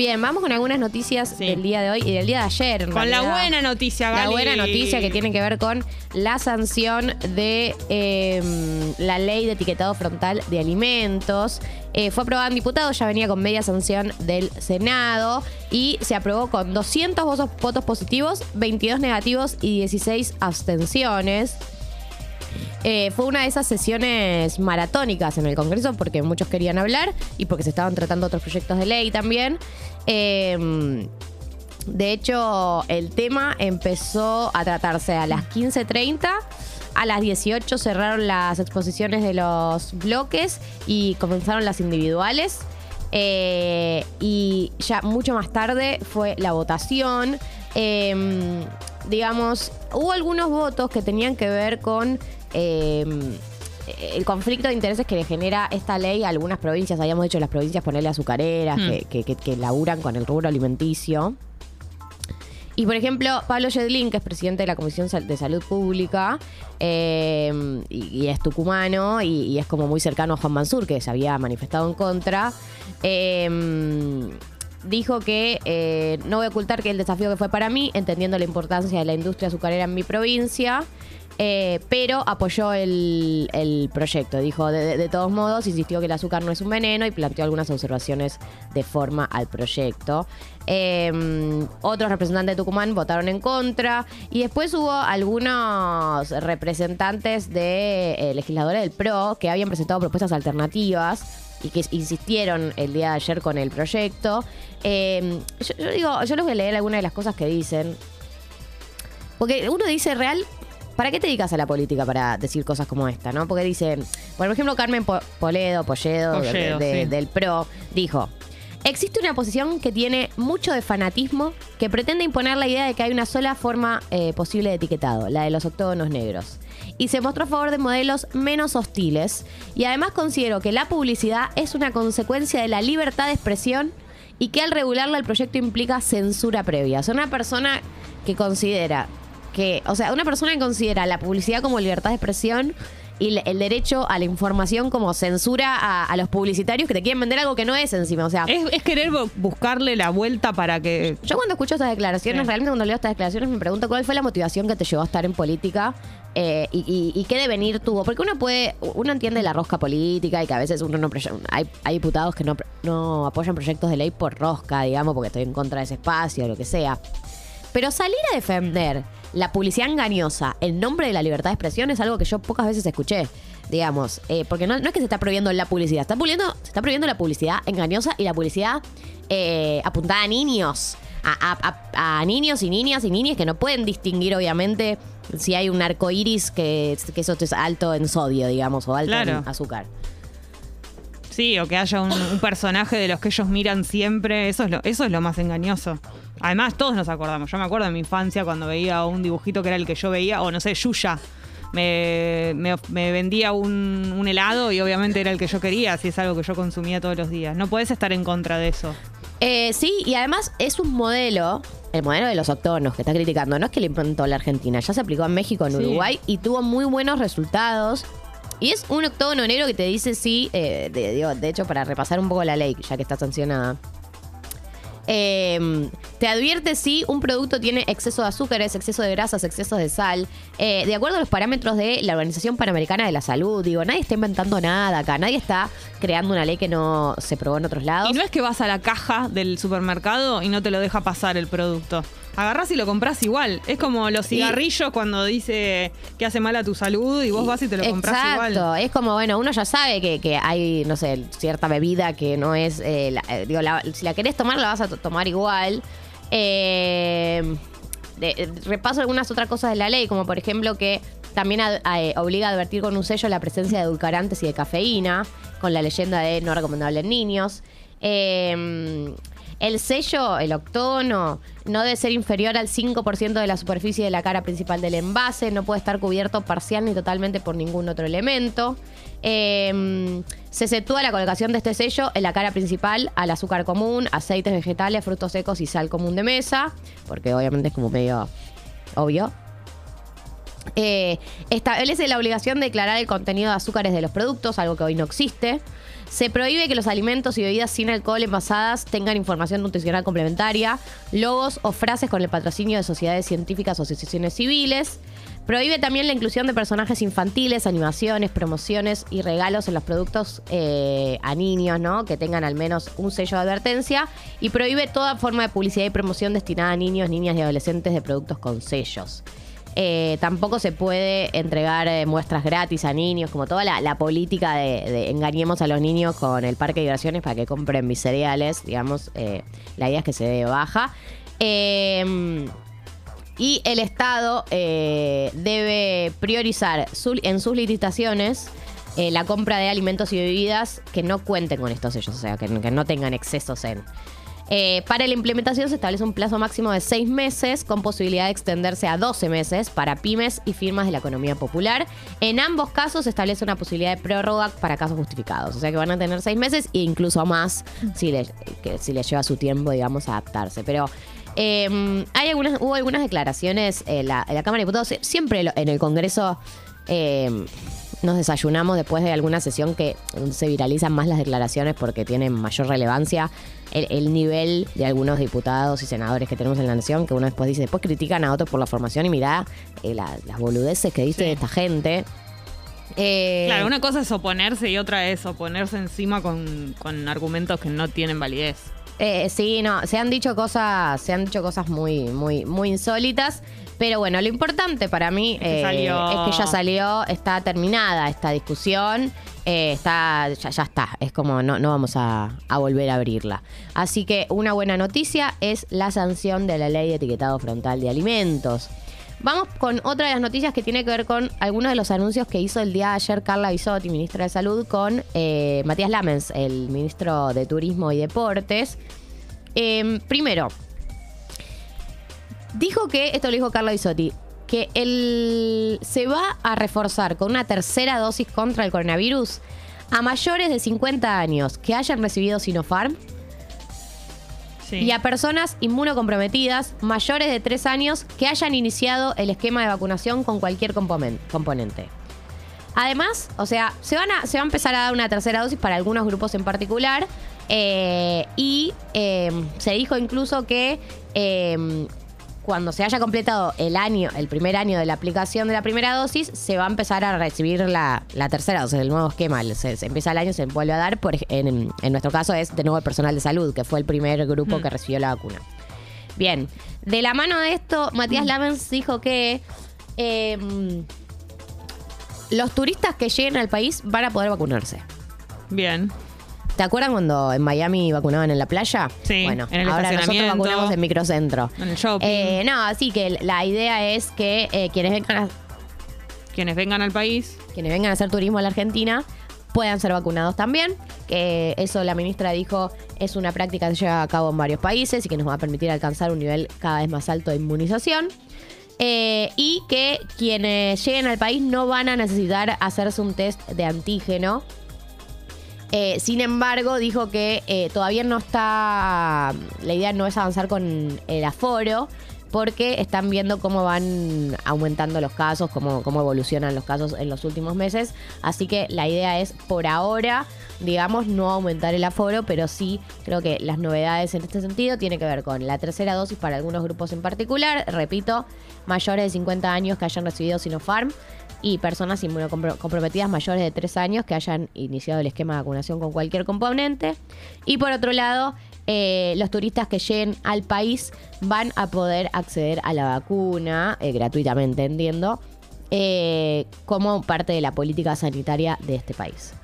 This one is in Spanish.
Bien, vamos con algunas noticias Sí. del día de hoy y del día de ayer. en Con la buena noticia, La Gali. buena noticia que tiene que ver con la sanción de eh, la ley de etiquetado frontal de alimentos. Eh, fue aprobada en diputados, ya venía con media sanción del Senado y se aprobó con 200 votos, votos positivos, 22 negativos y 16 abstenciones. Eh, fue una de esas sesiones maratónicas en el Congreso porque muchos querían hablar y porque se estaban tratando otros proyectos de ley también. Eh, de hecho, el tema empezó a tratarse a las 15.30. A las 18 cerraron las exposiciones de los bloques y comenzaron las individuales. Eh, y ya mucho más tarde fue la votación. Eh, digamos, hubo algunos votos que tenían que ver con eh, el conflicto de intereses que le genera esta ley a algunas provincias. Habíamos dicho las provincias ponerle azucareras, Hmm. que, que, que- que laburan con el rubro alimenticio. Y por ejemplo, Pablo Yedlin, que es presidente de la Comisión de Salud Pública, eh, y, y es tucumano, y, y es como muy cercano a Juan Mansur, que se había manifestado en contra, eh, dijo que eh, no voy a ocultar que el desafío que fue para mí, entendiendo la importancia de la industria azucarera en mi provincia, eh, pero apoyó el, el proyecto. Dijo, de, de- todos modos, insistió que el azúcar no es un veneno y planteó algunas observaciones de forma al proyecto. Eh, otros representantes de Tucumán votaron en contra y después hubo algunos representantes de eh, legisladores del PRO que habían presentado propuestas alternativas y que insistieron el día de ayer con el proyecto. Eh, yo, yo digo, yo les voy a leer algunas de las cosas que dicen. Porque uno dice real, ¿para qué te dedicas a la política para decir cosas como esta, no? Porque dicen, por ejemplo, Carmen Po- Poledo, Polledo, de- Polledo, de- sí. del PRO, dijo. Existe una posición que tiene mucho de fanatismo que pretende imponer la idea de que hay una sola forma eh, posible de etiquetado, la de los octógonos negros. Y se mostró a favor de modelos menos hostiles. Y además considero que la publicidad es una consecuencia de la libertad de expresión y que al regularla el proyecto implica censura previa. O una persona que considera que, o sea, una persona que considera la publicidad como libertad de expresión y el- derecho a la información como censura a, a los publicitarios que te quieren vender algo que no es encima. O sea, Es, es querer bu- buscarle la vuelta para que. yo cuando escucho estas declaraciones, Sí. realmente cuando leo estas declaraciones me pregunto cuál fue la motivación que te llevó a estar en política eh, y, y- y qué devenir tuvo. Porque uno puede, uno entiende la rosca política y que a veces uno no hay, hay diputados que no, no apoyan proyectos de ley por rosca, digamos, porque estoy en contra de ese espacio o lo que sea. Pero salir a defender la publicidad engañosa en nombre de la libertad de expresión es algo que yo pocas veces escuché, digamos. Eh, porque no, no es que se está prohibiendo la publicidad, está prohibiendo, se está prohibiendo la publicidad engañosa y la publicidad eh, apuntada a niños. A, a- a- a niños y niñas y niñas que no pueden distinguir, obviamente, si hay un arco iris que, que eso es alto en sodio, digamos, o alto Claro. en azúcar. Sí, o que haya un, un personaje de los que ellos miran siempre. Eso es, lo, eso es lo más engañoso. Además, todos nos acordamos. Yo me acuerdo de mi infancia cuando veía un dibujito que era el que yo veía, o no sé, Yuya. Me, me- me vendía un, un helado y obviamente era el que yo quería, si es algo que yo consumía todos los días. No puedes estar en contra de eso. Eh, sí, y además es un modelo, el modelo de los octonos que está criticando, no es que lo inventó la Argentina, ya se aplicó en México, en Sí. Uruguay y tuvo muy buenos resultados. Y es un octógono negro que te dice sí, eh, de, digo, de hecho, para repasar un poco la ley, ya que está sancionada. Eh, te advierte si un producto tiene exceso de azúcares, exceso de grasas, exceso de sal, eh, de acuerdo a los parámetros de la Organización Panamericana de la Salud. Digo, nadie está inventando nada acá, nadie está creando una ley que no se probó en otros lados. Y no es que vas a la caja del supermercado y no te lo deja pasar el producto. Agarrás y lo compras igual. Es como los cigarrillos cuando dice que hace mal a tu salud y vos vas y te lo compras Exacto, igual. es como, bueno, uno ya sabe que, que hay, no sé, cierta bebida que no es, eh, la- eh, digo, la- si la querés tomar, la vas a to- tomar igual. Eh, de- eh, repaso algunas otras cosas de la ley, como por ejemplo que también a- eh, obliga a advertir con un sello la presencia de edulcorantes y de cafeína, con la leyenda de no recomendable en niños. Eh, el sello, el octono, no debe ser inferior al 5% de la superficie de la cara principal del envase, no puede estar cubierto parcial ni totalmente por ningún otro elemento. Eh, se exceptúa la colocación de este sello en la cara principal al azúcar común, aceites vegetales, frutos secos y sal común de mesa, porque obviamente es como medio obvio. Eh, establece la obligación de declarar el contenido de azúcares de los productos, algo que hoy no existe. Se prohíbe que los alimentos y bebidas sin alcohol envasadas tengan información nutricional complementaria, logos o frases con el patrocinio de sociedades científicas o asociaciones civiles. Prohíbe también la inclusión de personajes infantiles, animaciones, promociones y regalos en los productos eh, a niños, ¿no? Que tengan al menos un sello de advertencia. Y prohíbe toda forma de publicidad y promoción destinada a niños, niñas y adolescentes de productos con sellos. Eh, tampoco se puede entregar eh, muestras gratis a niños, como toda la, política de, engañemos a los niños con el parque de diversiones para que compren mis cereales, digamos, eh, la idea es que se dé baja. Eh, y el Estado debe priorizar en sus licitaciones la compra de alimentos y bebidas que no cuenten con estos sellos, o sea, que, que no tengan excesos en. Eh, para la implementación se establece un plazo máximo de seis meses con posibilidad de extenderse a 12 meses para pymes y firmas de la economía popular. En ambos casos se establece una posibilidad de prórroga para casos justificados. O sea que van a tener seis meses e incluso más si les, si les lleva su tiempo, digamos, adaptarse. Pero eh, hay algunas, hubo algunas declaraciones en la, en la Cámara de Diputados. Siempre en el Congreso eh, nos desayunamos después de alguna sesión que se viralizan más las declaraciones porque tienen mayor relevancia. El, el nivel de algunos diputados y senadores que tenemos en la nación, que uno después dice, después critican a otros por la formación y mirá eh, la- las boludeces que dice Sí. esta gente. Eh, Claro, una cosa es oponerse y otra es oponerse encima con, con argumentos que no tienen validez. Eh, sí, no, se han dicho cosas, se han dicho cosas muy, muy, muy insólitas. Pero bueno, lo importante para mí que eh, es que ya salió, está terminada esta discusión, eh, está, ya, ya está, es como no, no vamos a, a volver a abrirla. Así que una buena noticia es la sanción de la ley de etiquetado frontal de alimentos. Vamos con otra de las noticias que tiene que ver con algunos de los anuncios que hizo el día de ayer Carla Bisotti, ministra de Salud, con eh, Matías Lamens, el ministro de Turismo y Deportes. Eh, primero, dijo que, esto lo dijo Carla Bisotti, que el, se va a reforzar con una tercera dosis contra el coronavirus a mayores de 50 años que hayan recibido Sinopharm Y a personas inmunocomprometidas mayores de 3 años que hayan iniciado el esquema de vacunación con cualquier componen- componente. Además, o sea, se, van a, se va a empezar a dar una tercera dosis para algunos grupos en particular. eh, y eh, se dijo incluso que eh, cuando se haya completado el año, el primer año de la aplicación de la primera dosis, se va a empezar a recibir la, la tercera dosis, el nuevo esquema. Se, se empieza el año, se vuelve a dar. Por, en, en nuestro caso es de nuevo el personal de salud, que fue el primer grupo Mm. que recibió la vacuna. Bien, de la mano de esto, Matías Lamens dijo que eh, los turistas que lleguen al país van a poder vacunarse. Bien. ¿Te acuerdan cuando en Miami vacunaban en la playa? Sí, Bueno, en el ahora nosotros vacunamos en microcentro. En el shopping. Eh, no, así que la idea es que eh, quienes, vengan a, Quienes vengan al país. quienes vengan a hacer turismo a la Argentina puedan ser vacunados también. Que eso la ministra dijo es una práctica que se lleva a cabo en varios países y que nos va a permitir alcanzar un nivel cada vez más alto de inmunización. Eh, y que quienes lleguen al país no van a necesitar hacerse un test de antígeno. Eh, sin embargo, dijo que eh, todavía no está. La idea no es avanzar con el aforo, porque están viendo cómo van aumentando los casos, cómo, cómo evolucionan los casos en los últimos meses. Así que la idea es, por ahora, digamos, no aumentar el aforo, pero sí creo que las novedades en este sentido tienen que ver con la tercera dosis para algunos grupos en particular. Repito, mayores de 50 años que hayan recibido Sinopharm y personas inmunocomprometidas mayores de 3 años que hayan iniciado el esquema de vacunación con cualquier componente. Y por otro lado, eh, los turistas que lleguen al país van a poder acceder a la vacuna eh, gratuitamente, entiendo, eh, como parte de la política sanitaria de este país.